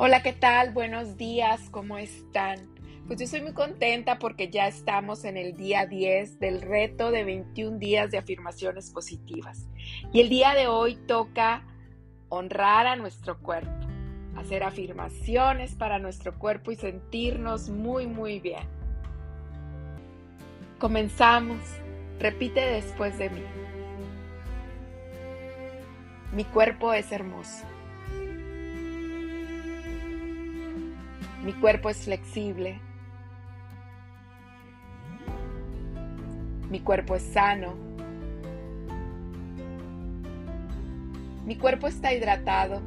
Hola, ¿qué tal? Buenos días, ¿cómo están? Pues yo estoy muy contenta porque ya estamos en el día 10 del reto de 21 días de afirmaciones positivas. Y el día de hoy toca honrar a nuestro cuerpo, hacer afirmaciones para nuestro cuerpo y sentirnos muy, muy bien. Comenzamos. Repite después de mí. Mi cuerpo es hermoso. Mi cuerpo es flexible. Mi cuerpo es sano. Mi cuerpo está hidratado.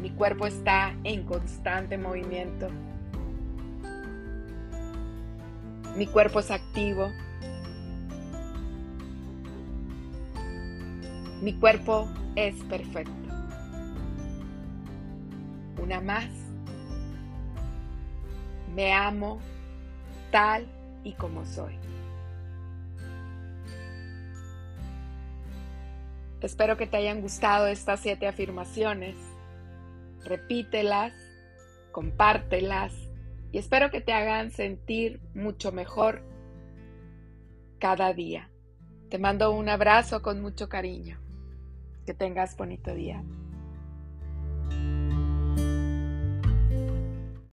Mi cuerpo está en constante movimiento. Mi cuerpo es activo. Mi cuerpo es perfecto más. Me amo tal y como soy. Espero que te hayan gustado estas siete afirmaciones. Repítelas, compártelas y espero que te hagan sentir mucho mejor cada día. Te mando un abrazo con mucho cariño. Que tengas bonito día.